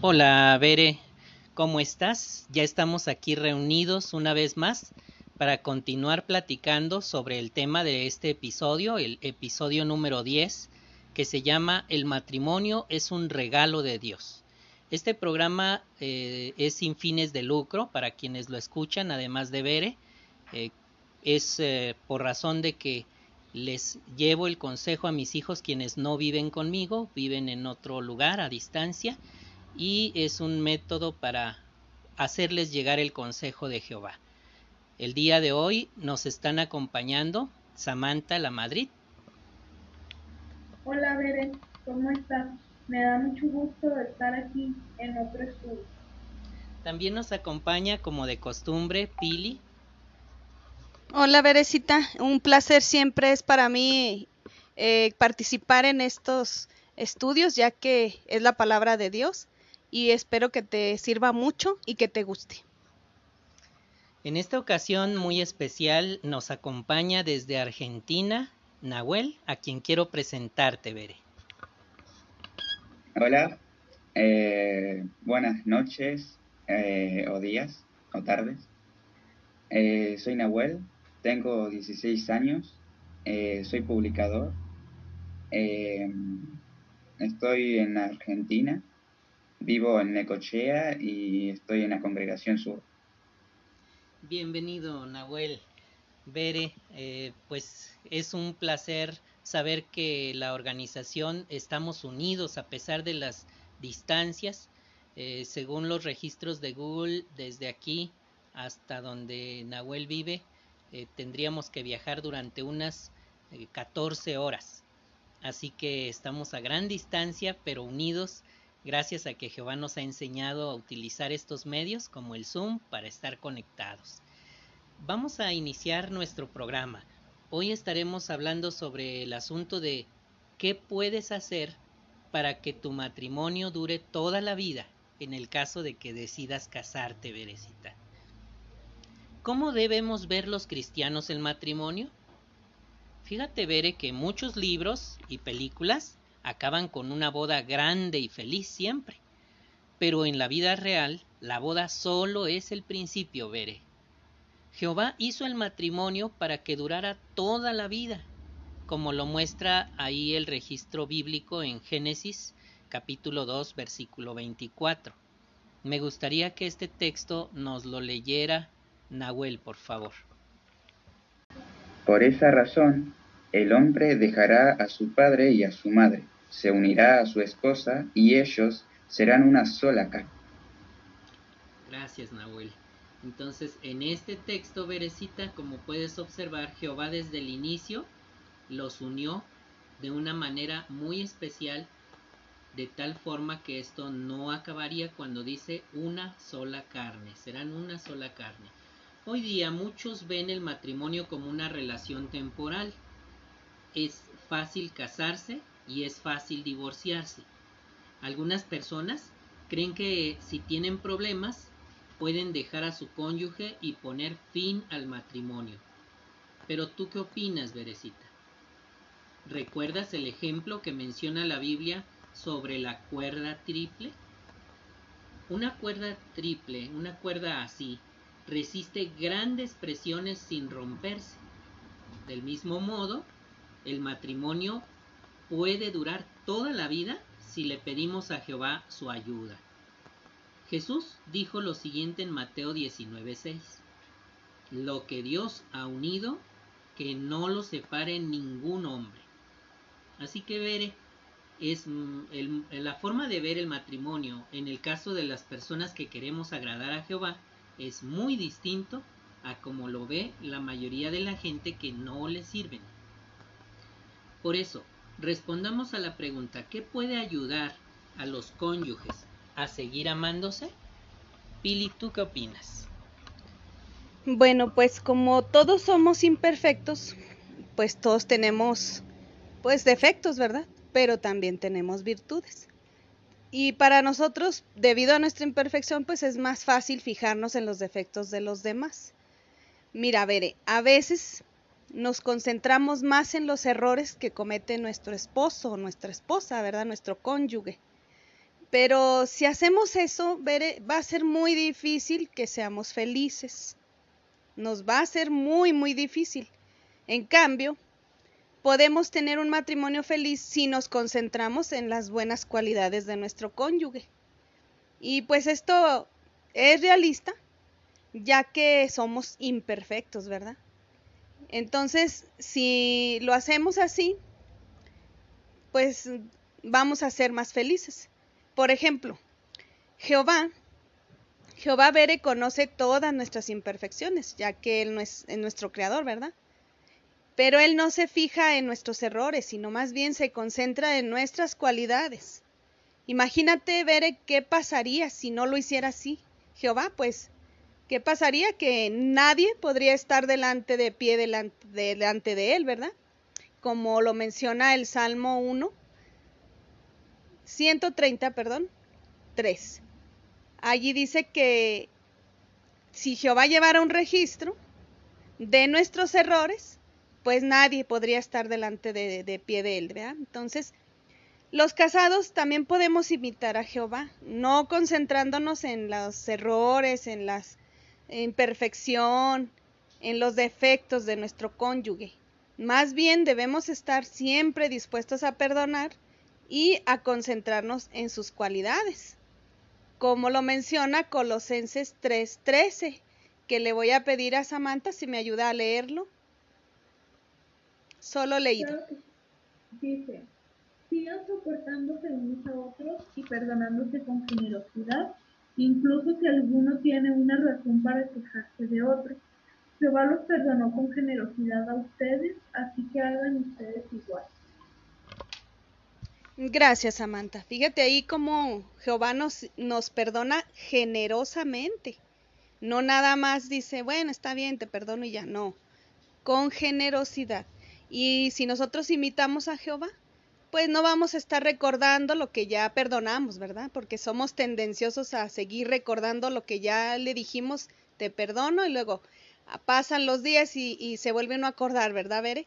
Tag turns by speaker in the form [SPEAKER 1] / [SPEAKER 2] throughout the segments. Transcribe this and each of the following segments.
[SPEAKER 1] Hola, Bere, ¿cómo estás? Ya estamos aquí reunidos una vez más para continuar platicando sobre el tema de este episodio, el episodio número 10, que se llama El matrimonio es un regalo de Dios. Este programa eh, es sin fines de lucro para quienes lo escuchan, además de Bere. Eh, es eh, por razón de que les llevo el consejo a mis hijos quienes no viven conmigo, viven en otro lugar a distancia y es un método para hacerles llegar el consejo de Jehová. El día de hoy nos están acompañando Samantha La Madrid.
[SPEAKER 2] Hola Beren, ¿cómo estás? Me da mucho gusto estar aquí en otro estudio.
[SPEAKER 1] También nos acompaña como de costumbre Pili.
[SPEAKER 3] Hola Berecita, un placer siempre es para mí eh, participar en estos estudios ya que es la palabra de Dios y espero que te sirva mucho y que te guste.
[SPEAKER 1] En esta ocasión muy especial nos acompaña desde Argentina Nahuel, a quien quiero presentarte, Bere.
[SPEAKER 4] Hola, eh, buenas noches eh, o días o tardes. Eh, soy Nahuel, tengo 16 años, soy publicador, estoy en Argentina Vivo en Necochea y estoy en la congregación sur.
[SPEAKER 1] Bienvenido, Nahuel. Bere, eh, pues es un placer saber que la organización estamos unidos a pesar de las distancias. Eh, según los registros de Google, desde aquí hasta donde Nahuel vive, eh, tendríamos que viajar durante unas 14 horas. Así que estamos a gran distancia, pero unidos gracias a que Jehová nos ha enseñado a utilizar estos medios como el Zoom para estar conectados. Vamos a iniciar nuestro programa. Hoy estaremos hablando sobre el asunto de qué puedes hacer para que tu matrimonio dure toda la vida en el caso de que decidas casarte, Berecita. ¿Cómo debemos ver los cristianos el matrimonio? Fíjate, Bere, que muchos libros y películas acaban con una boda grande y feliz siempre. Pero en la vida real, la boda solo es el principio, veré. Jehová hizo el matrimonio para que durara toda la vida, como lo muestra ahí el registro bíblico en Génesis capítulo 2 versículo 24. Me gustaría que este texto nos lo leyera Nahuel, por favor.
[SPEAKER 4] Por esa razón, el hombre dejará a su padre y a su madre se unirá a su esposa y ellos serán una sola carne.
[SPEAKER 1] Gracias, Nahuel. Entonces, en este texto, Berecita, como puedes observar, Jehová desde el inicio los unió de una manera muy especial, de tal forma que esto no acabaría cuando dice una sola carne, serán una sola carne. Hoy día muchos ven el matrimonio como una relación temporal. Es fácil casarse y es fácil divorciarse. Algunas personas creen que si tienen problemas pueden dejar a su cónyuge y poner fin al matrimonio. Pero tú qué opinas, Berecita? ¿Recuerdas el ejemplo que menciona la Biblia sobre la cuerda triple? Una cuerda triple, una cuerda así, resiste grandes presiones sin romperse. Del mismo modo, el matrimonio puede durar toda la vida si le pedimos a Jehová su ayuda. Jesús dijo lo siguiente en Mateo 19:6. Lo que Dios ha unido, que no lo separe ningún hombre. Así que veré, es la forma de ver el matrimonio en el caso de las personas que queremos agradar a Jehová es muy distinto a como lo ve la mayoría de la gente que no le sirven. Por eso, respondamos a la pregunta, ¿qué puede ayudar a los cónyuges a seguir amándose? Pili, ¿tú qué opinas?
[SPEAKER 3] Bueno, pues como todos somos imperfectos, pues todos tenemos pues defectos, ¿verdad? Pero también tenemos virtudes. Y para nosotros, debido a nuestra imperfección, pues es más fácil fijarnos en los defectos de los demás. Mira, veré, a veces nos concentramos más en los errores que comete nuestro esposo o nuestra esposa, ¿verdad? Nuestro cónyuge. Pero si hacemos eso, va a ser muy difícil que seamos felices. Nos va a ser muy, muy difícil. En cambio, podemos tener un matrimonio feliz si nos concentramos en las buenas cualidades de nuestro cónyuge. Y pues esto es realista, ya que somos imperfectos, ¿verdad? Entonces, si lo hacemos así, pues vamos a ser más felices. Por ejemplo, Jehová, Jehová Bere conoce todas nuestras imperfecciones, ya que Él no es, nuestro creador, ¿verdad? Pero Él no se fija en nuestros errores, sino más bien se concentra en nuestras cualidades. Imagínate, Bere, qué pasaría si no lo hiciera así. Jehová, pues, ¿qué pasaría? Que nadie podría estar delante de pie delante, de Él, ¿verdad? Como lo menciona el Salmo 1, 130, perdón, 3. Allí dice que si Jehová llevara un registro de nuestros errores, pues nadie podría estar delante de, pie de él, ¿verdad? Entonces, los casados también podemos imitar a Jehová, no concentrándonos en los errores, en la imperfección, en los defectos de nuestro cónyuge. Más bien debemos estar siempre dispuestos a perdonar y a concentrarnos en sus cualidades, como lo menciona Colosenses 3:13, que le voy a pedir a Samantha si me ayuda a leerlo. Solo leído.
[SPEAKER 2] Dice, sigan soportándose unos a otros y perdonándose con generosidad, incluso si alguno tiene una razón para quejarse de otro. Jehová los perdonó con generosidad a ustedes, así que hagan ustedes igual.
[SPEAKER 3] Gracias, Samantha. Fíjate ahí cómo Jehová nos, nos perdona generosamente. No nada más dice, bueno, está bien, te perdono y ya. No, con generosidad. Y si nosotros imitamos a Jehová, pues no vamos a estar recordando lo que ya perdonamos, ¿verdad? Porque somos tendenciosos a seguir recordando lo que ya le dijimos, te perdono, y luego pasan los días y, y se vuelve uno a acordar, ¿verdad, Bere?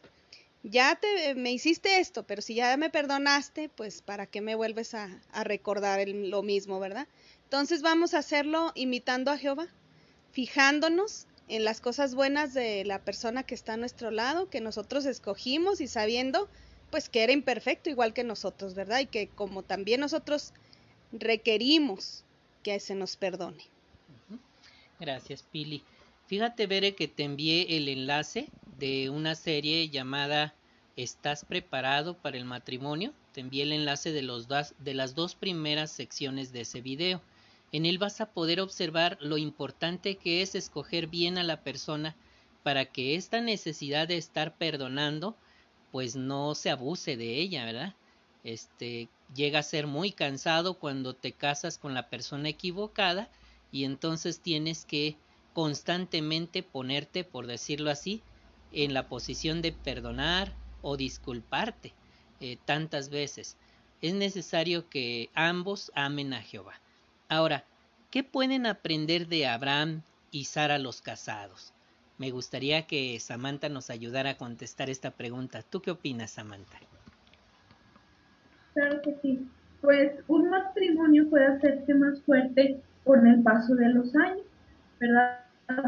[SPEAKER 3] ya te, me hiciste esto, pero si ya me perdonaste, pues para qué me vuelves a, recordar lo mismo, ¿verdad? Entonces vamos a hacerlo imitando a Jehová, fijándonos en las cosas buenas de la persona que está a nuestro lado, que nosotros escogimos y sabiendo pues que era imperfecto igual que nosotros, ¿verdad? Y que como también nosotros requerimos que se nos perdone.
[SPEAKER 1] Gracias, Pili. Fíjate, Bere, que te envié el enlace de una serie llamada ¿Estás preparado para el matrimonio? Te envié el enlace de, los de las dos primeras secciones de ese video. En él vas a poder observar lo importante que es escoger bien a la persona para que esta necesidad de estar perdonando pues no se abuse de ella, ¿verdad? Este llega a ser muy cansado cuando te casas con la persona equivocada y entonces tienes que constantemente ponerte, por decirlo así, en la posición de perdonar o disculparte eh, tantas veces. Es necesario que ambos amen a Jehová. Ahora, ¿qué pueden aprender de Abraham y Sara los casados? Me gustaría que Samantha nos ayudara a contestar esta pregunta. ¿Tú qué opinas, Samantha?
[SPEAKER 2] Claro que sí. Pues un matrimonio puede hacerse más fuerte con el paso de los años, ¿verdad?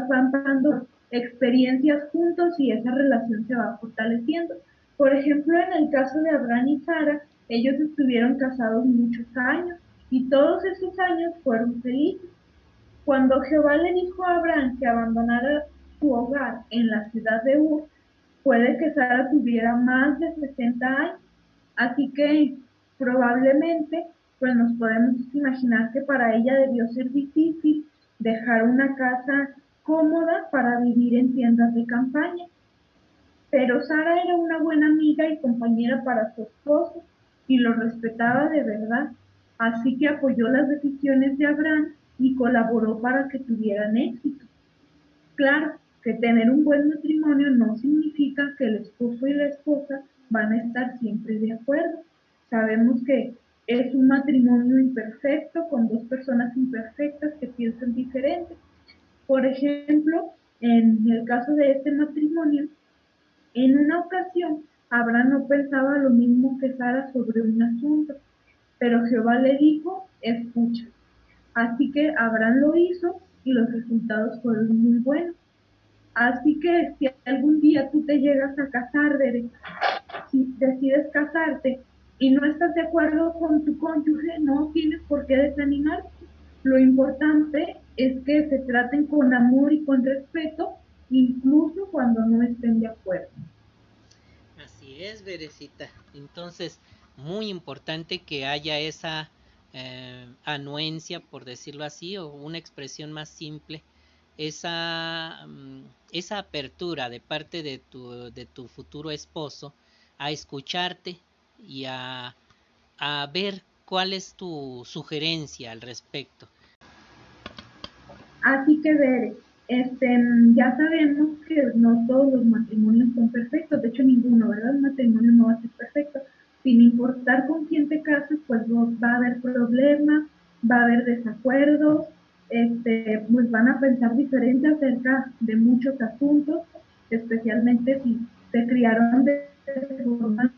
[SPEAKER 2] van pasando experiencias juntos y esa relación se va fortaleciendo. Por ejemplo, en el caso de Abraham y Sara, ellos estuvieron casados muchos años y todos esos años fueron felices. Cuando Jehová le dijo a Abraham que abandonara su hogar en la ciudad de Ur, puede que Sara tuviera más de 60 años, así que probablemente pues nos podemos imaginar que para ella debió ser difícil dejar una casa cómoda para vivir en tiendas de campaña. Pero Sara era una buena amiga y compañera para su esposo y lo respetaba de verdad, así que apoyó las decisiones de Abraham y colaboró para que tuvieran éxito. Claro que tener un buen matrimonio no significa que el esposo y la esposa van a estar siempre de acuerdo. Sabemos que es un matrimonio imperfecto con dos personas imperfectas que piensan diferente por ejemplo, en el caso de este matrimonio, en una ocasión, Abraham no pensaba lo mismo que Sara sobre un asunto Pero Jehová le dijo, escucha. Así que Abraham lo hizo y los resultados fueron muy buenos. Así que si algún día tú te llegas a casar, si decides casarte y no estás de acuerdo con tu cónyuge, no tienes por qué desanimarte. Lo importante es que se traten con amor y con respeto, incluso cuando no estén de acuerdo.
[SPEAKER 1] Así es, Berecita. Entonces, muy importante que haya esa eh, anuencia, por decirlo así, o una expresión más simple, esa, mm, esa apertura de parte de tu, de tu futuro esposo a escucharte y a, a ver cuál es tu sugerencia al respecto.
[SPEAKER 2] Así que ver, este, ya sabemos que no todos los matrimonios son perfectos, de hecho ninguno, ¿verdad? El matrimonio no va a ser perfecto. Sin importar con quién te cases, pues va a haber problemas, va a haber desacuerdos, este, pues van a pensar diferente acerca de muchos asuntos, especialmente si se criaron de forma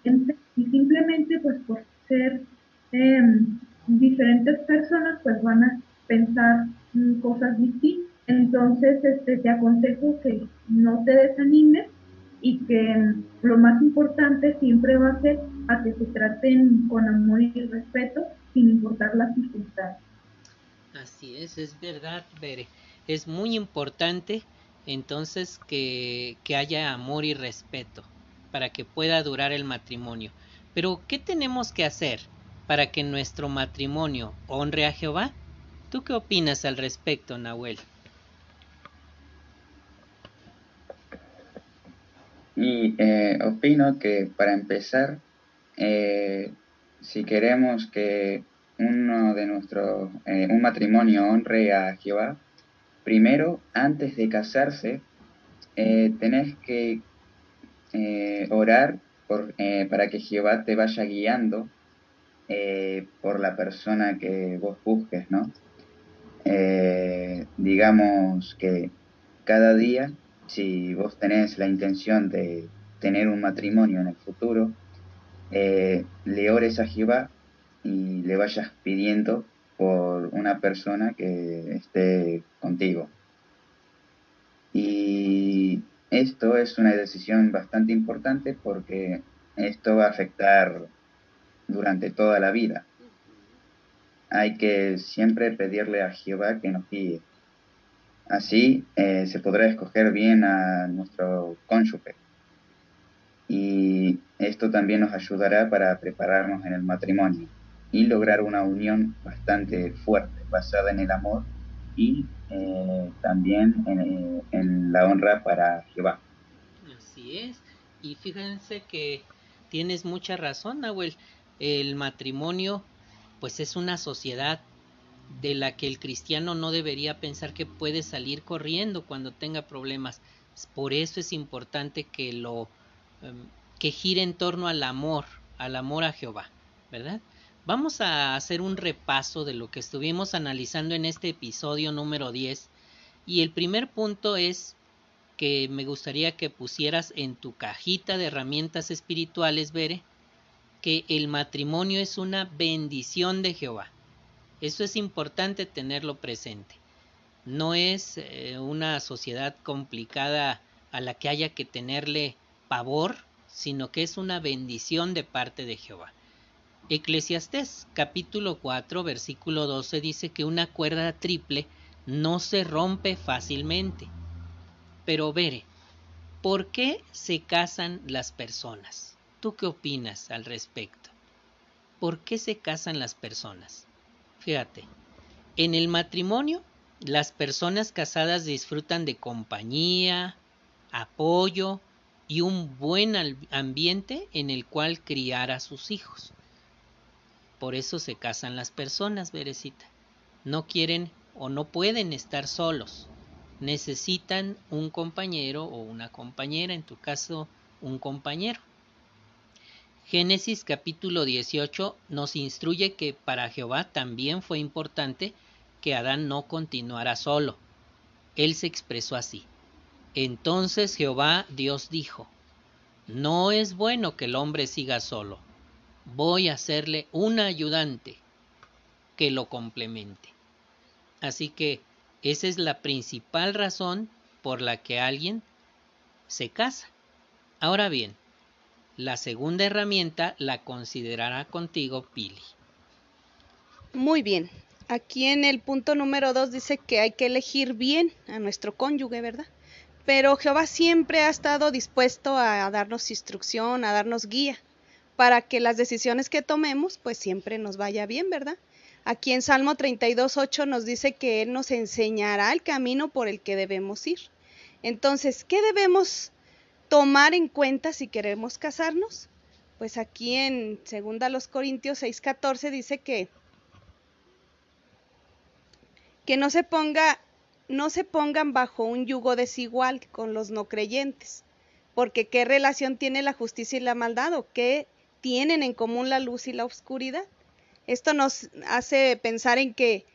[SPEAKER 2] y simplemente pues por ser em, diferentes personas pues van a pensar cosas distintas. Entonces, este, te aconsejo que no te desanimes y que lo más importante siempre va a ser a que se traten con amor y respeto sin importar las circunstancias.
[SPEAKER 1] Así es, es verdad, Bere. Es muy importante entonces que, que haya amor y respeto para que pueda durar el matrimonio. Pero, ¿qué tenemos que hacer para que nuestro matrimonio honre a Jehová? ¿Tú qué opinas al respecto, Nahuel?
[SPEAKER 4] Y eh, opino que para empezar, eh, si queremos que uno de nuestros, eh, un matrimonio honre a Jehová, primero, antes de casarse, tenés que orar por, para que Jehová te vaya guiando por la persona que vos busques, ¿no? Eh, digamos que cada día, si vos tenés la intención de tener un matrimonio en el futuro, eh, le ores a Jehová y le vayas pidiendo por una persona que esté contigo. Y esto es una decisión bastante importante porque esto va a afectar durante toda la vida hay que siempre pedirle a Jehová que nos guíe. Así eh, se podrá escoger bien a nuestro cónyuge. Y esto también nos ayudará para prepararnos en el matrimonio y lograr una unión bastante fuerte, basada en el amor y eh, también en, en, la honra para Jehová.
[SPEAKER 1] Así es. Y fíjense que tienes mucha razón, Nahuel. El matrimonio pues es una sociedad de la que el cristiano no debería pensar que puede salir corriendo cuando tenga problemas. Por eso es importante que lo em, que gire en torno al amor, al amor a Jehová, ¿verdad? Vamos a hacer un repaso de lo que estuvimos analizando en este episodio número 10 y el primer punto es que me gustaría que pusieras en tu cajita de herramientas espirituales, Bere, que el matrimonio es una bendición de Jehová. Eso es importante tenerlo presente. No es eh, una sociedad complicada a la que haya que tenerle pavor, sino que es una bendición de parte de Jehová. Eclesiastés capítulo 4 versículo 12 dice que una cuerda triple no se rompe fácilmente. Pero veré, ¿por qué se casan las personas? ¿Tú qué opinas al respecto? ¿Por qué se casan las personas? Fíjate, en el matrimonio las personas casadas disfrutan de compañía, apoyo y un buen ambiente en el cual criar a sus hijos. Por eso se casan las personas, Berecita. No quieren o no pueden estar solos. Necesitan un compañero o una compañera, en tu caso un compañero. Génesis capítulo 18 nos instruye que para Jehová también fue importante que Adán no continuara solo. Él se expresó así. Entonces Jehová Dios dijo, No es bueno que el hombre siga solo, voy a hacerle un ayudante que lo complemente. Así que esa es la principal razón por la que alguien se casa. Ahora bien, la segunda herramienta la considerará contigo Pili.
[SPEAKER 3] Muy bien. Aquí en el punto número dos dice que hay que elegir bien a nuestro cónyuge, ¿verdad? Pero Jehová siempre ha estado dispuesto a darnos instrucción, a darnos guía, para que las decisiones que tomemos, pues siempre nos vaya bien, ¿verdad? Aquí en Salmo 32.8 nos dice que Él nos enseñará el camino por el que debemos ir. Entonces, ¿qué debemos tomar en cuenta si queremos casarnos? Pues aquí en 2 los Corintios 6:14 dice que que no se ponga no se pongan bajo un yugo desigual con los no creyentes, porque qué relación tiene la justicia y la maldad o qué tienen en común la luz y la oscuridad. Esto nos hace pensar en que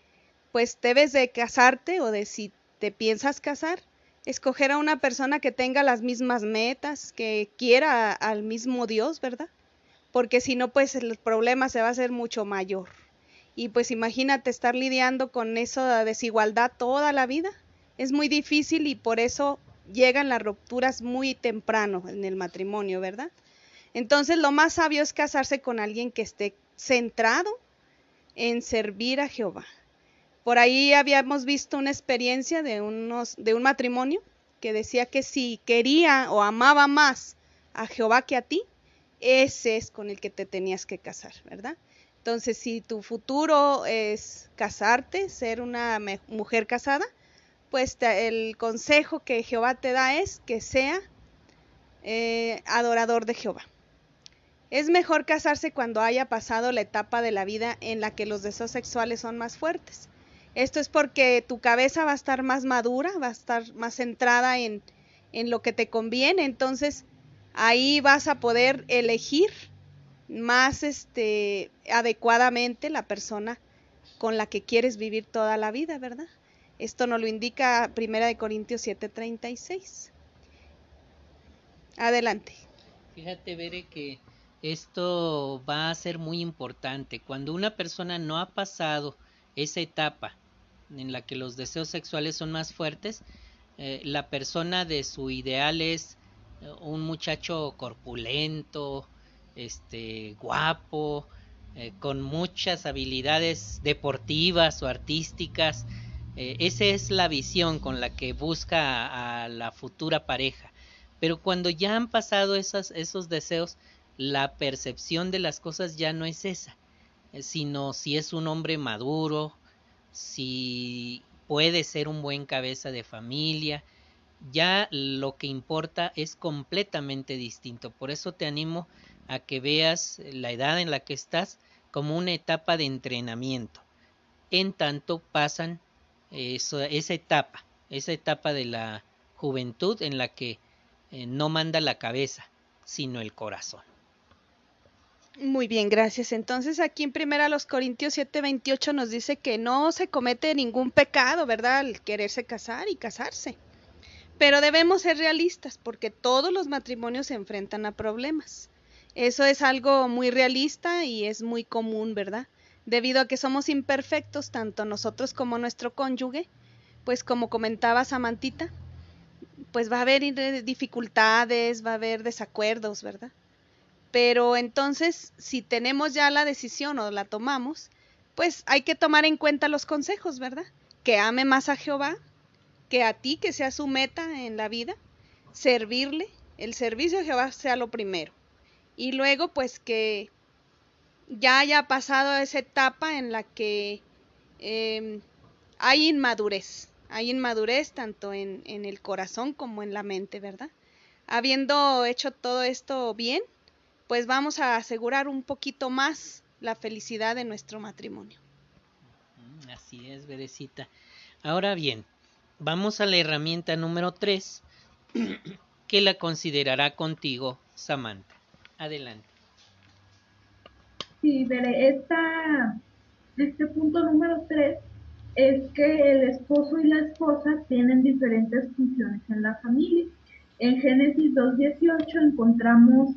[SPEAKER 3] pues debes de casarte o de si te piensas casar, escoger a una persona que tenga las mismas metas, que quiera al mismo Dios, ¿verdad? Porque si no, pues el problema se va a hacer mucho mayor. Y pues imagínate estar lidiando con esa desigualdad toda la vida. Es muy difícil y por eso llegan las rupturas muy temprano en el matrimonio, ¿verdad? Entonces lo más sabio es casarse con alguien que esté centrado en servir a Jehová. Por ahí habíamos visto una experiencia de, un matrimonio que decía que si quería o amaba más a Jehová que a ti, ese es con el que te tenías que casar, ¿verdad? Entonces, si tu futuro es casarte, ser una mujer casada, pues el consejo que Jehová te da es que sea eh, adorador de Jehová. Es mejor casarse cuando haya pasado la etapa de la vida en la que los deseos sexuales son más fuertes. Esto es porque tu cabeza va a estar más madura, va a estar más centrada en, en lo que te conviene. Entonces, ahí vas a poder elegir más este adecuadamente la persona con la que quieres vivir toda la vida, ¿verdad? Esto nos lo indica Primera de Corintios 7:36. Adelante.
[SPEAKER 1] Fíjate, Bere, que esto va a ser muy importante. Cuando una persona no ha pasado esa etapa en la que los deseos sexuales son más fuertes, eh, la persona de su ideal es eh, un muchacho corpulento, este, guapo, eh, con muchas habilidades deportivas o artísticas. esa es la visión con la que busca a, la futura pareja. Pero cuando ya han pasado esos deseos, la percepción de las cosas ya no es esa, eh, sino si es un hombre maduro, si puede ser un buen cabeza de familia, ya lo que importa es completamente distinto. Por eso te animo a que veas la edad en la que estás como una etapa de entrenamiento. En tanto pasan esa etapa, esa etapa de la juventud en la que eh, no manda la cabeza, sino el corazón.
[SPEAKER 3] Muy bien, gracias. Entonces aquí en primera los Corintios 7:28 nos dice que no se comete ningún pecado, ¿verdad? Al quererse casar y casarse. Pero debemos ser realistas porque todos los matrimonios se enfrentan a problemas. Eso es algo muy realista y es muy común, ¿verdad? Debido a que somos imperfectos, tanto nosotros como nuestro cónyuge, pues como comentaba Samantita, pues va a haber dificultades, va a haber desacuerdos, ¿verdad? Pero entonces, si tenemos ya la decisión o la tomamos, pues hay que tomar en cuenta los consejos, ¿verdad? Que ame más a Jehová, que a ti, que sea su meta en la vida, servirle, el servicio a Jehová sea lo primero. Y luego, pues que ya haya pasado esa etapa en la que em, hay inmadurez, hay inmadurez tanto en, en el corazón como en la mente, ¿verdad? Habiendo hecho todo esto bien, pues vamos a asegurar un poquito más la felicidad de nuestro matrimonio.
[SPEAKER 1] Mm, así es, Berecita. Ahora bien, vamos a la herramienta número 3, que la considerará contigo Samantha. Adelante.
[SPEAKER 2] Sí, Bere, esta, este punto número 3 es que el esposo y la esposa tienen diferentes funciones en la familia. En Génesis 2.18 encontramos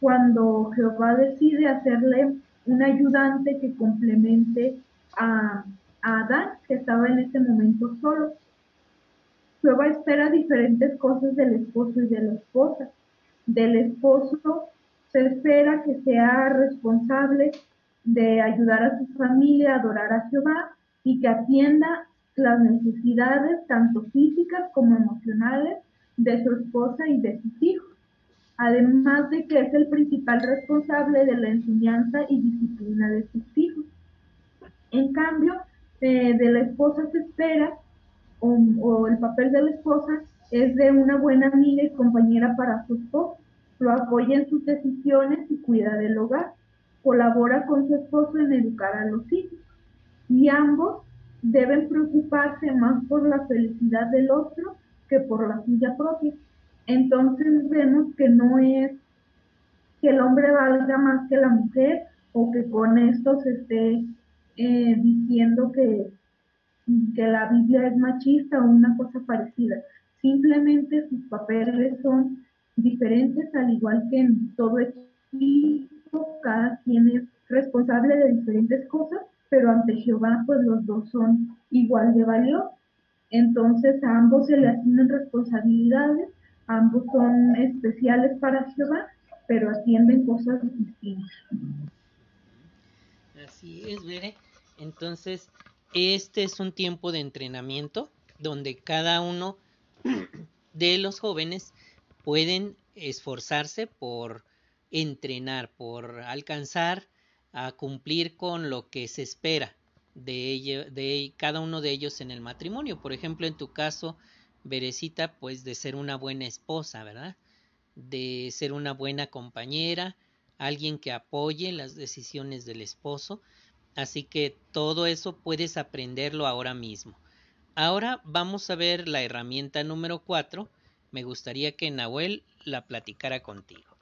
[SPEAKER 2] cuando Jehová decide hacerle un ayudante que complemente a, Adán, que estaba en ese momento solo. Jehová espera diferentes cosas del esposo y de la esposa. Del esposo se espera que sea responsable de ayudar a su familia a adorar a Jehová y que atienda las necesidades tanto físicas como emocionales de su esposa y de sus hijos, además de que es el principal responsable de la enseñanza y disciplina de sus hijos. En cambio, eh, de la esposa se espera, o, o el papel de la esposa es de una buena amiga y compañera para su esposo, lo apoya en sus decisiones y cuida del hogar, colabora con su esposo en educar a los hijos, y ambos deben preocuparse más por la felicidad del otro que por la suya propia. Entonces vemos que no es que el hombre valga más que la mujer o que con esto se esté eh, diciendo que, que la Biblia es machista o una cosa parecida. Simplemente sus papeles son diferentes, al igual que en todo equipo, cada quien es responsable de diferentes cosas, pero ante Jehová pues los dos son igual de valiosos. Entonces a ambos se le asignan responsabilidades, ambos son especiales para Jehová, pero atienden cosas distintas.
[SPEAKER 1] Así es, Bere. Entonces, este es un tiempo de entrenamiento donde cada uno de los jóvenes pueden esforzarse por entrenar, por alcanzar a cumplir con lo que se espera de, ello, de cada uno de ellos en el matrimonio. Por ejemplo, en tu caso, Berecita, pues de ser una buena esposa, ¿verdad? De ser una buena compañera, alguien que apoye las decisiones del esposo. Así que todo eso puedes aprenderlo ahora mismo. Ahora vamos a ver la herramienta número 4. Me gustaría que Nahuel la platicara contigo.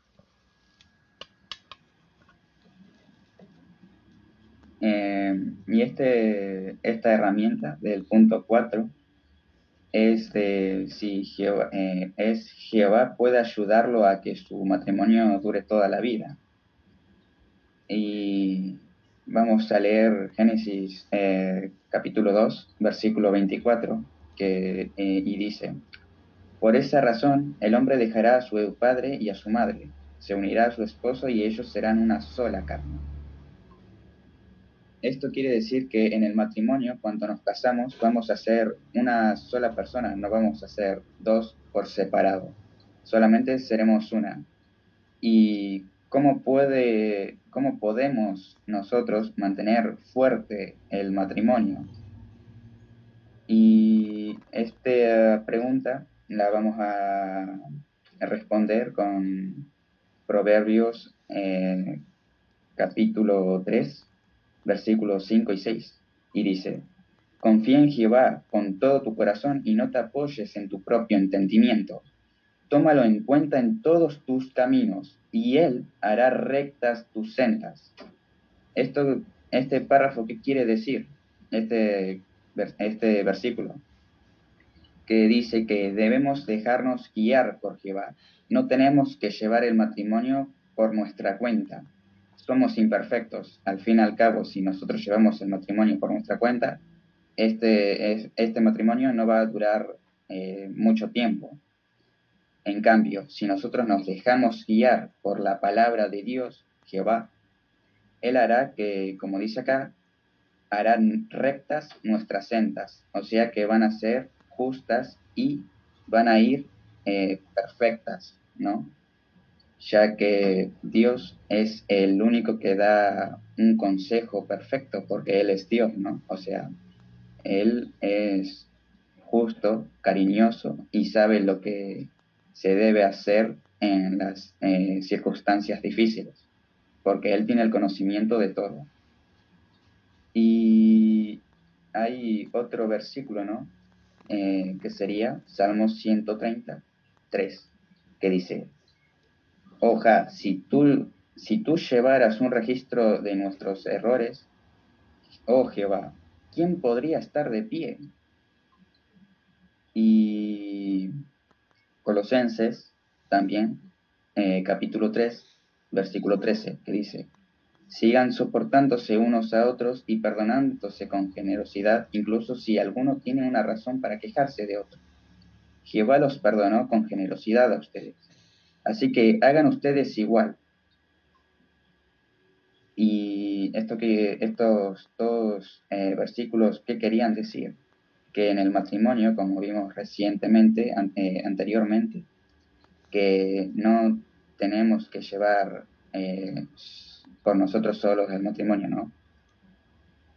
[SPEAKER 4] Eh, y este, esta herramienta del punto 4 es de si Jehová, eh, es Jehová puede ayudarlo a que su matrimonio dure toda la vida. Y vamos a leer Génesis eh, capítulo 2, versículo 24, que, y dice, por esa razón el hombre dejará a su padre y a su madre, se unirá a su esposo y ellos serán una sola carne. Esto quiere decir que en el matrimonio, cuando nos casamos, vamos a ser una sola persona, no vamos a ser dos por separado. Solamente seremos una. ¿Y cómo, puede, cómo podemos nosotros mantener fuerte el matrimonio? Y esta pregunta la vamos a responder con Proverbios eh, capítulo 3, versículos 5 y 6, y dice, Confía en Jehová con todo tu corazón y no te apoyes en tu propio entendimiento. Tómalo en cuenta en todos tus caminos y Él hará rectas tus sendas. Esto, este párrafo, ¿qué quiere decir? Este, este versículo, que dice que debemos dejarnos guiar por Jehová. No tenemos que llevar el matrimonio por nuestra cuenta somos imperfectos. Al fin y al cabo, si nosotros llevamos el matrimonio por nuestra cuenta, este, este matrimonio no va a durar eh, mucho tiempo. En cambio, si nosotros nos dejamos guiar por la palabra de Dios, Jehová, Él hará que, como dice acá, harán rectas nuestras sendas, o sea que van a ser justas y van a ir eh, perfectas, ¿no? Ya que Dios es el único que da un consejo perfecto, porque Él es Dios, ¿no? O sea, Él es justo, cariñoso y sabe lo que se debe hacer en las eh, circunstancias difíciles, porque Él tiene el conocimiento de todo. Y hay otro versículo, ¿no? Eh, que sería Salmos 133, que dice, Oja, si tú, si tú llevaras un registro de nuestros errores, oh Jehová, ¿quién podría estar de pie? Y Colosenses también, eh, capítulo 3, versículo 13, que dice, sigan soportándose unos a otros y perdonándose con generosidad, incluso si alguno tiene una razón para quejarse de otro. Jehová los perdonó con generosidad a ustedes. Así que hagan ustedes igual. Y esto que, estos dos eh, versículos, ¿qué querían decir? Que en el matrimonio, como vimos recientemente, eh, anteriormente, que no tenemos que llevar eh, por nosotros solos el matrimonio, ¿no?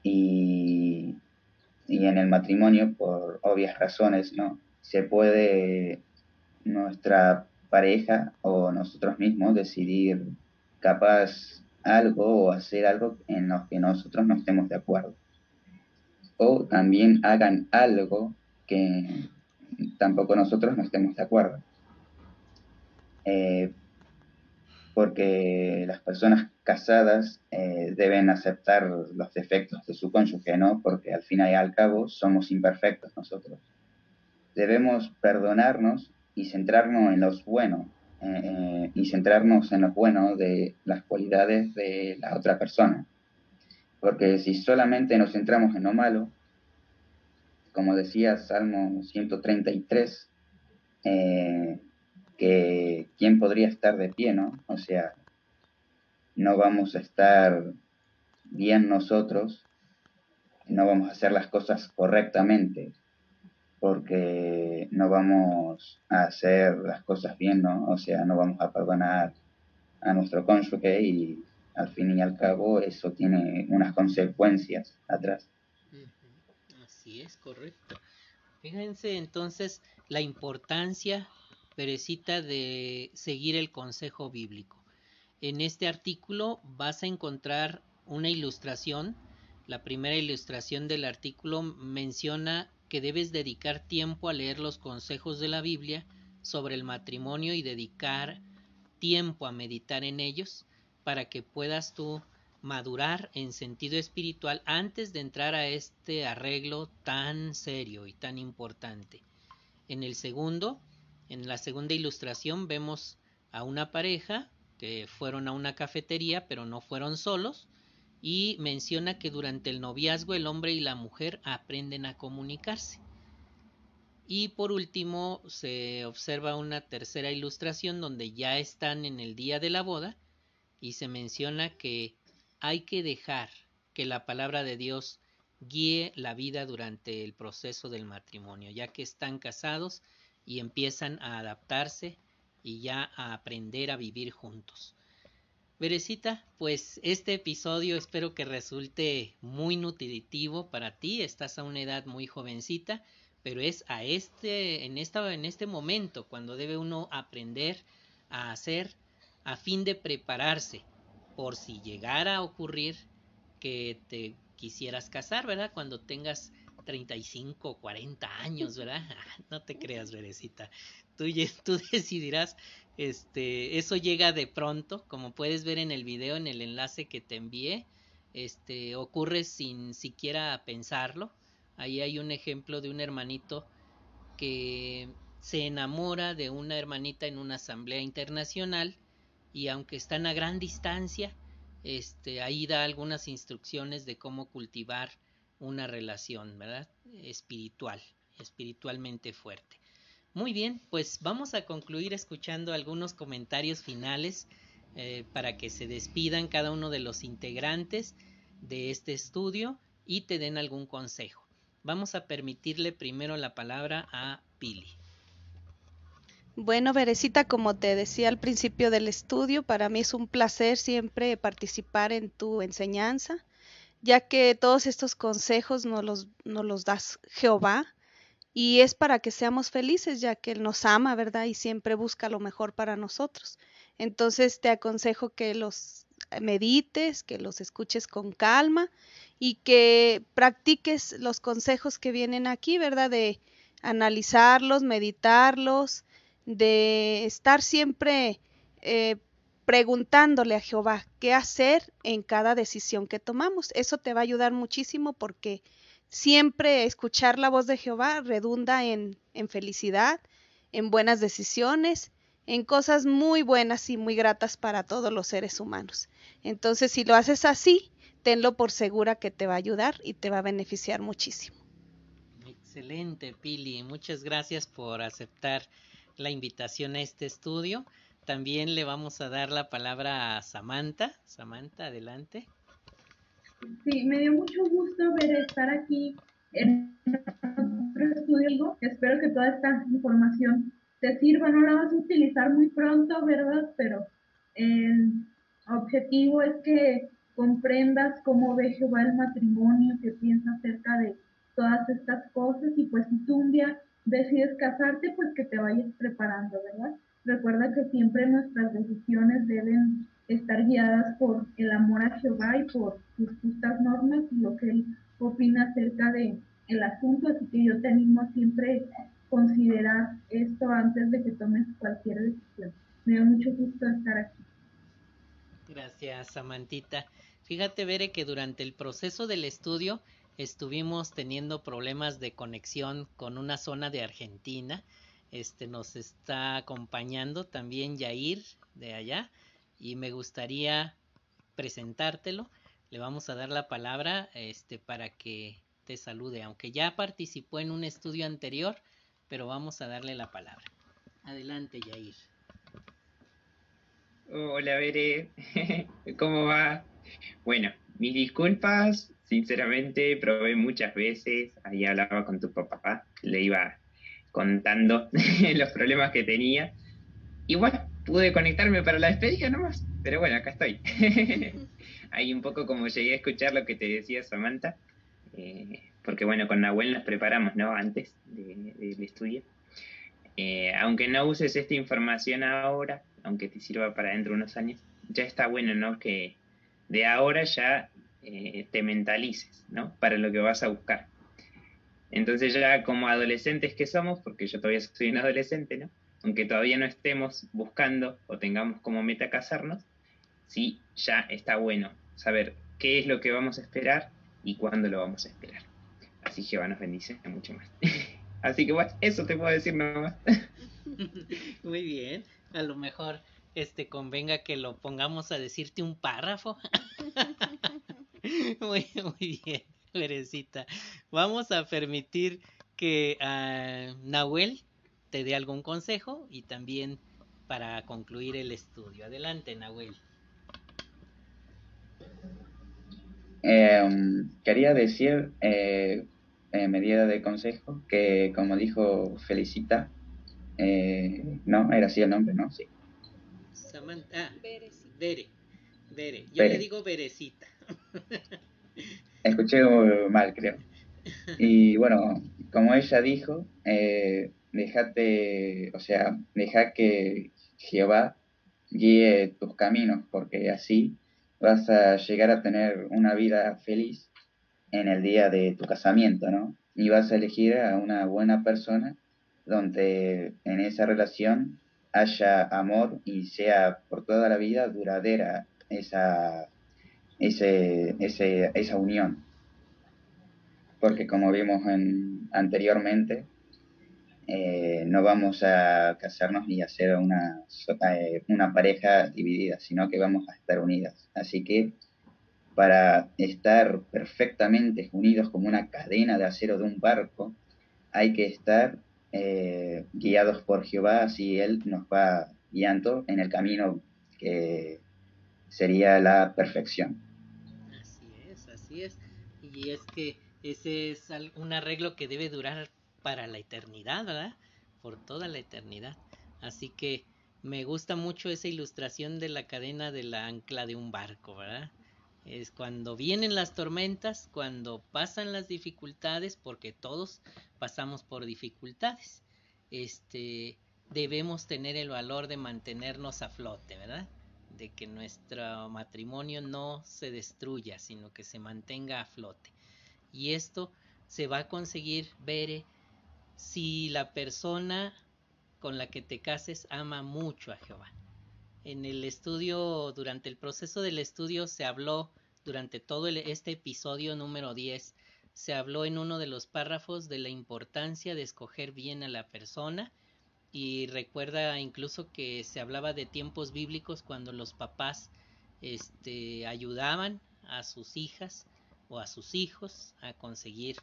[SPEAKER 4] Y, y en el matrimonio, por obvias razones, ¿no? Se puede nuestra pareja o nosotros mismos decidir capaz algo o hacer algo en lo que nosotros no estemos de acuerdo. O también hagan algo que tampoco nosotros no estemos de acuerdo. Eh, porque las personas casadas eh, deben aceptar los defectos de su cónyuge, ¿no? Porque al fin y al cabo somos imperfectos nosotros. Debemos perdonarnos y centrarnos en los buenos, eh, eh, y centrarnos en lo bueno de las cualidades de la otra persona. Porque si solamente nos centramos en lo malo, como decía Salmo 133, eh, que quién podría estar de pie, ¿no? O sea, no vamos a estar bien nosotros, no vamos a hacer las cosas correctamente, porque no vamos a hacer las cosas bien, ¿no? O sea, no vamos a perdonar a nuestro cónyuge y al fin y al cabo eso tiene unas consecuencias atrás.
[SPEAKER 1] Así es, correcto. Fíjense entonces la importancia Perecita de seguir el consejo bíblico. En este artículo vas a encontrar una ilustración. La primera ilustración del artículo menciona que debes dedicar tiempo a leer los consejos de la Biblia sobre el matrimonio y dedicar tiempo a meditar en ellos para que puedas tú madurar en sentido espiritual antes de entrar a este arreglo tan serio y tan importante. En el segundo, en la segunda ilustración vemos a una pareja que fueron a una cafetería pero no fueron solos y menciona que durante el noviazgo el hombre y la mujer aprenden a comunicarse. Y por último se observa una tercera ilustración donde ya están en el día de la boda y se menciona que hay que dejar que la palabra de Dios guíe la vida durante el proceso del matrimonio, ya que están casados y empiezan a adaptarse y ya a aprender a vivir juntos. Verecita, pues este episodio espero que resulte muy nutritivo para ti. Estás a una edad muy jovencita, pero es a este, en, esta, en este momento cuando debe uno aprender a hacer a fin de prepararse por si llegara a ocurrir que te quisieras casar, ¿verdad? Cuando tengas 35, 40 años, ¿verdad? no te creas, Verecita. Tú, tú decidirás, este, eso llega de pronto, como puedes ver en el video, en el enlace que te envié, este, ocurre sin siquiera pensarlo. Ahí hay un ejemplo de un hermanito que se enamora de una hermanita en una asamblea internacional y aunque están a gran distancia, este, ahí da algunas instrucciones de cómo cultivar una relación, ¿verdad? Espiritual, espiritualmente fuerte. Muy bien, pues vamos a concluir escuchando algunos comentarios finales eh, para que se despidan cada uno de los integrantes de este estudio y te den algún consejo. Vamos a permitirle primero la palabra a Pili.
[SPEAKER 3] Bueno, Verecita, como te decía al principio del estudio, para mí es un placer siempre participar en tu enseñanza ya que todos estos consejos nos los, nos los das Jehová y es para que seamos felices, ya que Él nos ama, ¿verdad? Y siempre busca lo mejor para nosotros. Entonces te aconsejo que los medites, que los escuches con calma y que practiques los consejos que vienen aquí, ¿verdad? De analizarlos, meditarlos, de estar siempre eh, preguntándole a Jehová qué hacer en cada decisión que tomamos. Eso te va a ayudar muchísimo porque siempre escuchar la voz de Jehová redunda en, felicidad, en buenas decisiones, en cosas muy buenas y muy gratas para todos los seres humanos. Entonces, si lo haces así, tenlo por segura que te va a ayudar y te va a beneficiar muchísimo.
[SPEAKER 1] Excelente, Pili. Muchas gracias por aceptar la invitación a este estudio. También le vamos a dar la palabra a Samantha. Samantha, adelante.
[SPEAKER 2] Sí, me dio mucho gusto ver estar aquí en otro estudio. Espero que toda esta información te sirva. No la vas a utilizar muy pronto, ¿verdad? Pero el objetivo es que comprendas cómo ve Jehová el matrimonio, que piensa acerca de todas estas cosas y pues si tú un día decides casarte, pues que te vayas preparando, ¿verdad? Recuerda que siempre nuestras decisiones deben estar guiadas por el amor a Jehová y por sus justas normas y lo que él opina acerca de el asunto, así que yo te animo a siempre considerar esto antes de que tomes cualquier decisión. Me da mucho gusto estar aquí.
[SPEAKER 1] Gracias, Samantita. Fíjate, Bere, que durante el proceso del estudio estuvimos teniendo problemas de conexión con una zona de Argentina. Este nos está acompañando también Yair de allá y me gustaría presentártelo. Le vamos a dar la palabra este para que te salude, aunque ya participó en un estudio anterior, pero vamos a darle la palabra. Adelante, Yair.
[SPEAKER 5] Hola, Bere. ¿Cómo va? Bueno, mis disculpas. Sinceramente, probé muchas veces. Ahí hablaba con tu papá. Le iba contando los problemas que tenía. Y bueno, pude conectarme para la despedida nomás. Pero bueno, acá estoy. Ahí un poco como llegué a escuchar lo que te decía Samantha. Eh, porque bueno, con Nahuel nos preparamos, ¿no? Antes del estudio. Eh, aunque no uses esta información ahora, aunque te sirva para dentro de unos años, ya está bueno, ¿no? Que de ahora ya eh, te mentalices, ¿no? Para lo que vas a buscar. Entonces ya como adolescentes que somos, porque yo todavía soy un adolescente, ¿no? Aunque todavía no estemos buscando o tengamos como meta casarnos, sí, ya está bueno saber qué es lo que vamos a esperar y cuándo lo vamos a esperar. Así Jehová nos bendice mucho más. Así que bueno, eso te puedo decir nomás.
[SPEAKER 1] Muy bien, a lo mejor este convenga que lo pongamos a decirte un párrafo. muy, muy bien, Verecita. Vamos a permitir que uh, Nahuel te dé algún consejo y también para concluir el estudio. Adelante, Nahuel.
[SPEAKER 4] Eh, quería decir, eh, en medida de consejo, que como dijo Felicita, eh, no, era así el nombre, ¿no? Sí.
[SPEAKER 1] Samantha, ah, Bere, Bere, yo le digo Berecita.
[SPEAKER 4] Escuché mal, creo. Y bueno, como ella dijo, eh, déjate, o sea, deja que Jehová guíe tus caminos, porque así vas a llegar a tener una vida feliz en el día de tu casamiento, ¿no? Y vas a elegir a una buena persona donde en esa relación haya amor y sea por toda la vida duradera esa, esa unión. Porque como vimos en, anteriormente, eh, no vamos a casarnos ni a ser una, eh, una pareja dividida, sino que vamos a estar unidas. Así que para estar perfectamente unidos como una cadena de acero de un barco, hay que estar eh, guiados por Jehová, así Él nos va guiando en el camino que sería la perfección.
[SPEAKER 1] Así es, así es. Y es que ese es un arreglo que debe durar para la eternidad, ¿verdad? Por toda la eternidad. Así que me gusta mucho esa ilustración de la cadena de la ancla de un barco, ¿verdad? Es cuando vienen las tormentas, cuando pasan las dificultades, porque todos pasamos por dificultades. Este, debemos tener el valor de mantenernos a flote, ¿verdad? De que nuestro matrimonio no se destruya, sino que se mantenga a flote. Y esto se va a conseguir, ver si la persona con la que te cases ama mucho a Jehová. En el estudio, durante el proceso del estudio se habló, durante todo este episodio número 10, se habló en uno de los párrafos de la importancia de escoger bien a la persona y recuerda incluso que se hablaba de tiempos bíblicos cuando los papás este, ayudaban a sus hijas o a sus hijos a conseguir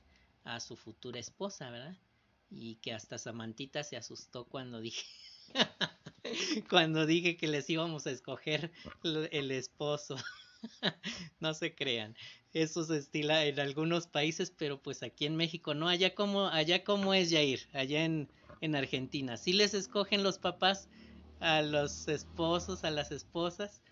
[SPEAKER 1] a su futura esposa, ¿verdad? Y que hasta Samantita se asustó cuando dije cuando dije que les íbamos a escoger el esposo. no se crean. Eso se estila en algunos países, pero pues aquí en México no. Allá como, allá como es Yair, allá en, en Argentina. ¿Sí les escogen los papás a los esposos, a las esposas?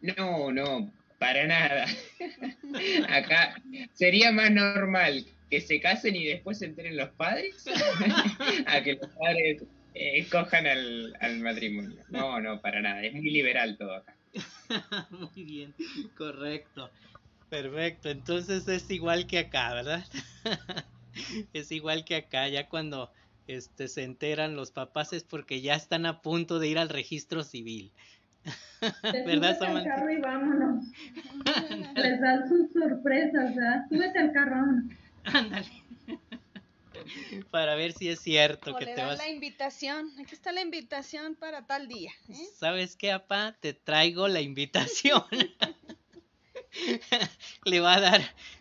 [SPEAKER 5] No, no, para nada. Acá sería más normal que se casen y después se enteren los padres a que los padres eh, escojan al, al matrimonio. No, no, para nada. Es muy liberal todo acá.
[SPEAKER 1] muy bien, correcto. Perfecto. Entonces es igual que acá, ¿verdad? es igual que acá, ya cuando este, se enteran los papás es porque ya están a punto de ir al registro civil.
[SPEAKER 2] ¿Verdad, Samantha? al carro y vámonos. Les dan sus sorpresas, ¿verdad? Súbete al carro.
[SPEAKER 1] Ándale. para ver si es cierto que
[SPEAKER 3] te
[SPEAKER 1] vas.
[SPEAKER 3] la invitación. Aquí está la invitación para tal día. ¿eh?
[SPEAKER 1] ¿Sabes qué, apá? Te traigo la invitación. le va a dar,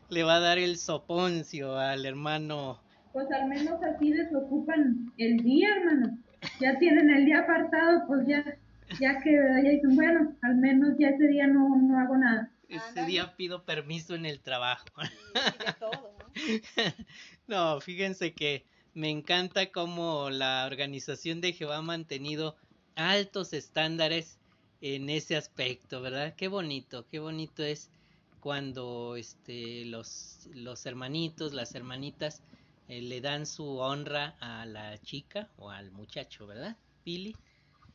[SPEAKER 1] le va a dar el soponcio al hermano.
[SPEAKER 2] Pues al menos así desocupan el día, hermano. Ya tienen el día apartado, pues ya, ya que ya dicen, bueno, al menos ya ese día no, no hago nada.
[SPEAKER 1] Ese día pido permiso en el trabajo. ¿no? fíjense que me encanta cómo la organización de Jehová ha mantenido altos estándares en ese aspecto, ¿verdad? Qué bonito, qué bonito es cuando este, los, hermanitos, las hermanitas eh, le dan su honra a la chica o al muchacho, ¿verdad? Pili.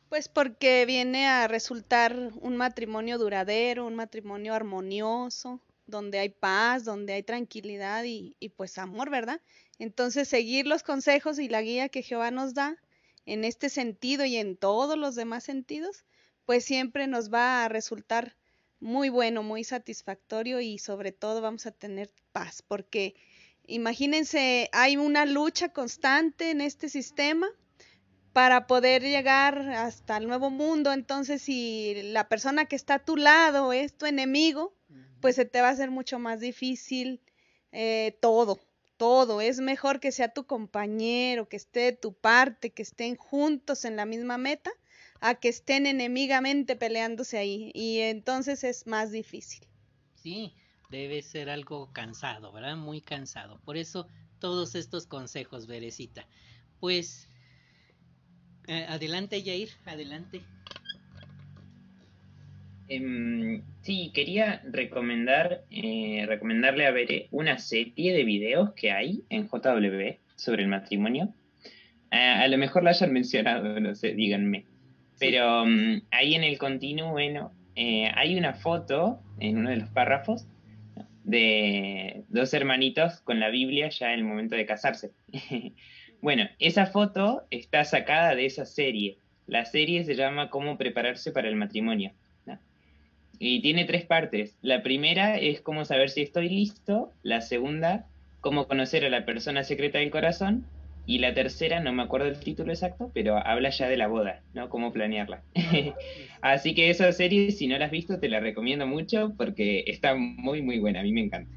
[SPEAKER 3] Pues porque viene a resultar un matrimonio duradero, un matrimonio armonioso, donde hay paz, donde hay tranquilidad y, pues amor, ¿verdad? Entonces seguir los consejos y la guía que Jehová nos da en este sentido y en todos los demás sentidos, pues siempre nos va a resultar muy bueno, muy satisfactorio y sobre todo vamos a tener paz, porque imagínense, hay una lucha constante en este sistema para poder llegar hasta el nuevo mundo. Entonces, si la persona que está a tu lado es tu enemigo, pues se te va a hacer mucho más difícil eh, todo, todo. Es mejor que sea tu compañero, que esté de tu parte, que estén juntos en la misma meta, a que estén enemigamente peleándose ahí. Y entonces es más difícil.
[SPEAKER 1] Sí, debe ser algo cansado, ¿verdad? Muy cansado. Por eso todos estos consejos, Berecita. Pues eh, adelante, Jair, adelante.
[SPEAKER 5] Eh, sí, quería recomendar, eh, recomendarle a ver una serie de videos que hay en JW sobre el matrimonio. A lo mejor la hayan mencionado, no sé, díganme. Pero um, ahí en el continuo, bueno, eh, hay una foto en uno de los párrafos de dos hermanitos con la Biblia ya en el momento de casarse. Bueno, esa foto está sacada de esa serie. La serie se llama Cómo prepararse para el matrimonio. Y tiene tres partes. La primera es cómo saber si estoy listo. La segunda, cómo conocer a la persona secreta del corazón. Y la tercera, no me acuerdo el título exacto, pero habla ya de la boda, ¿no? Cómo planearla. Así que esa serie, si no la has visto, te la recomiendo mucho porque está muy, muy buena. A mí me encanta.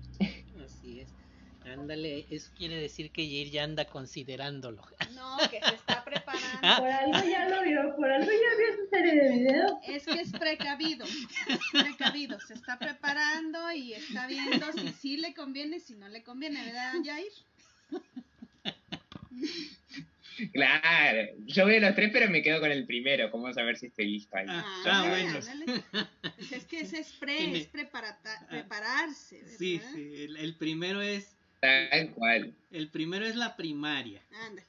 [SPEAKER 1] Ándale, eso quiere decir que Jair ya anda considerándolo.
[SPEAKER 3] No, que se está preparando.
[SPEAKER 2] Ah. Por algo ya lo vio, por algo ya vio su serie de videos.
[SPEAKER 3] Es que es precavido, es precavido, se está preparando y está viendo si sí le conviene, si no le conviene, ¿verdad, Jair?
[SPEAKER 5] Claro, yo veo los tres, pero me quedo con el primero. ¿Cómo saber si estoy listo ahí?
[SPEAKER 1] Ah, ah bueno.
[SPEAKER 3] Pues es que ese es pre, es prepararse. ¿verdad?
[SPEAKER 1] Sí, sí. El, el, primero es.
[SPEAKER 5] Tal cual.
[SPEAKER 1] El primero es la primaria.
[SPEAKER 3] Ándale.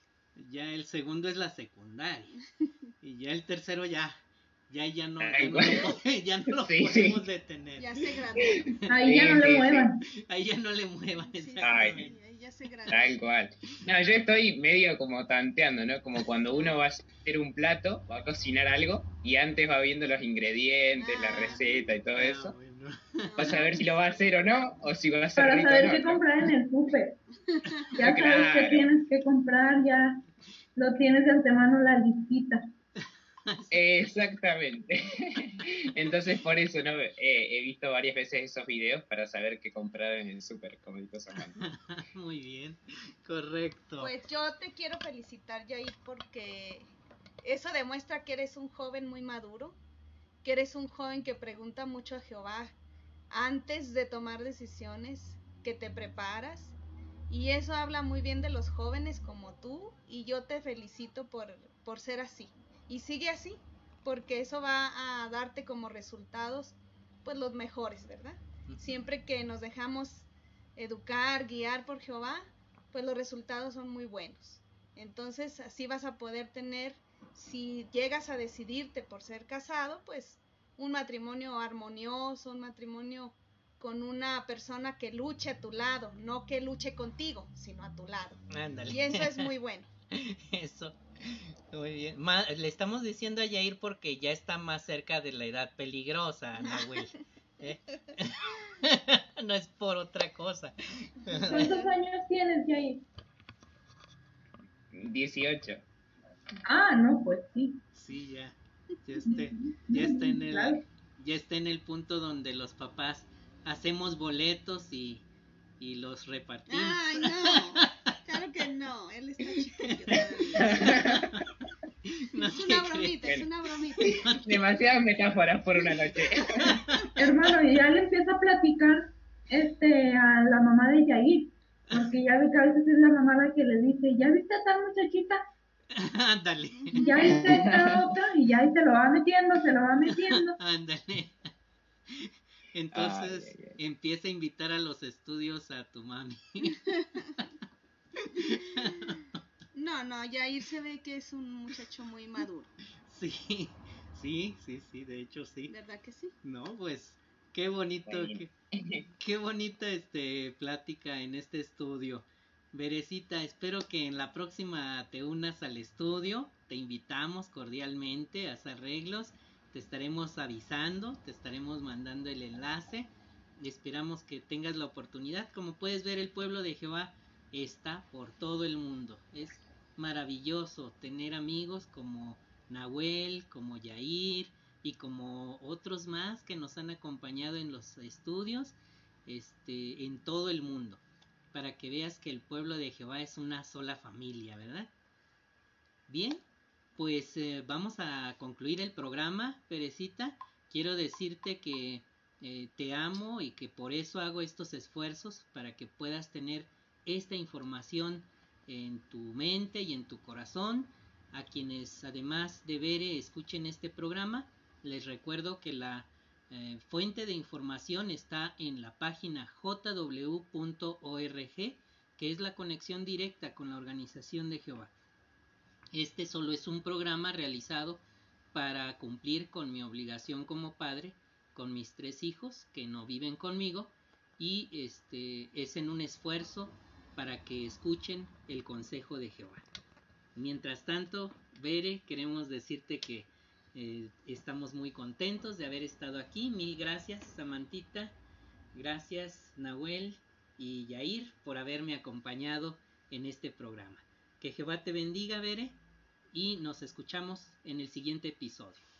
[SPEAKER 1] Ya el segundo es la secundaria. y ya el tercero ya. Ya, ya no, ya no, lo, ya no lo sí, podemos sí. detener.
[SPEAKER 3] Ya se graduó.
[SPEAKER 2] Ahí ya no le muevan.
[SPEAKER 1] Ahí ya no le muevan.
[SPEAKER 5] Ay, Tal cual. No, yo estoy medio como tanteando, ¿no? Como cuando uno va a hacer un plato, va a cocinar algo y antes va viendo los ingredientes, ah, la receta y todo ah, eso. Bueno. Vas a ver si lo va a hacer o no, o si va a ser
[SPEAKER 2] Para
[SPEAKER 5] rico
[SPEAKER 2] saber
[SPEAKER 5] o no,
[SPEAKER 2] qué comprar en el súper. Ya claro. sabes qué tienes que comprar, ya lo tienes de antemano la listita.
[SPEAKER 5] Exactamente. Entonces por eso no he visto varias veces esos videos para saber qué comprar en el super, como
[SPEAKER 1] Muy bien, correcto.
[SPEAKER 3] Pues yo te quiero felicitar, Jair, porque eso demuestra que eres un joven muy maduro, que eres un joven que pregunta mucho a Jehová antes de tomar decisiones, que te preparas. Y eso habla muy bien de los jóvenes como tú y yo te felicito por, por ser así y sigue así, porque eso va a darte como resultados pues los mejores, ¿verdad? Siempre que nos dejamos educar, guiar por Jehová, pues los resultados son muy buenos. Entonces así vas a poder tener, si llegas a decidirte por ser casado, pues un matrimonio armonioso, un matrimonio con una persona que luche a tu lado, no que luche contigo, sino a tu lado. Y eso es muy bueno.
[SPEAKER 1] eso. Muy bien. le estamos diciendo a Yair porque ya está más cerca de la edad peligrosa, Nahuel. ¿eh? no es por otra cosa.
[SPEAKER 2] ¿Cuántos años tienes, Yair?
[SPEAKER 5] 18.
[SPEAKER 2] Ah, no, pues sí.
[SPEAKER 1] Sí, ya. Ya, este, ya, está en el, ya está en el punto donde los papás hacemos boletos y, y los repartimos.
[SPEAKER 3] Ay, no. Claro que no, él está chiquito. No es una bromita, es una bromita.
[SPEAKER 5] Demasiadas metáforas por una noche.
[SPEAKER 2] Hermano, y ya le empieza a platicar este a la mamá de Yair, porque ya ve que a veces es la mamá la que le dice, ¿ya viste a esta muchachita?
[SPEAKER 1] Ándale.
[SPEAKER 2] Ya viste a esta otra y ya se lo va metiendo, se lo va metiendo.
[SPEAKER 1] Ándale. Entonces empieza a invitar a los estudios a tu mami.
[SPEAKER 3] No, no, Yair se ve que es un muchacho muy maduro.
[SPEAKER 1] Sí, sí, sí, sí, de hecho sí.
[SPEAKER 3] ¿Verdad que sí?
[SPEAKER 1] No, pues qué bonito, qué, qué bonita este plática en este estudio. Berecita, espero que en la próxima te unas al estudio. Te invitamos cordialmente a hacer arreglos. Te estaremos avisando, te estaremos mandando el enlace. Esperamos que tengas la oportunidad. Como puedes ver, el pueblo de Jehová está por todo el mundo. Es maravilloso tener amigos como Nahuel, como Yair y como otros más que nos han acompañado en los estudios este, en todo el mundo. Para que veas que el pueblo de Jehová es una sola familia, ¿verdad? Bien, pues eh, vamos a concluir el programa, Perecita. Quiero decirte que eh, te amo y que por eso hago estos esfuerzos para que puedas tener esta información en tu mente y en tu corazón. A quienes además de ver escuchen este programa, les recuerdo que la eh, fuente de información está en la página jw.org, que es la conexión directa con la organización de Jehová. Este solo es un programa realizado para cumplir con mi obligación como padre, con mis tres hijos que no viven conmigo, y este es en un esfuerzo para que escuchen el consejo de Jehová. Mientras tanto, Bere, queremos decirte que eh, estamos muy contentos de haber estado aquí. Mil gracias, Samantita. Gracias, Nahuel y Yair, por haberme acompañado en este programa. Que Jehová te bendiga, Bere, y nos escuchamos en el siguiente episodio.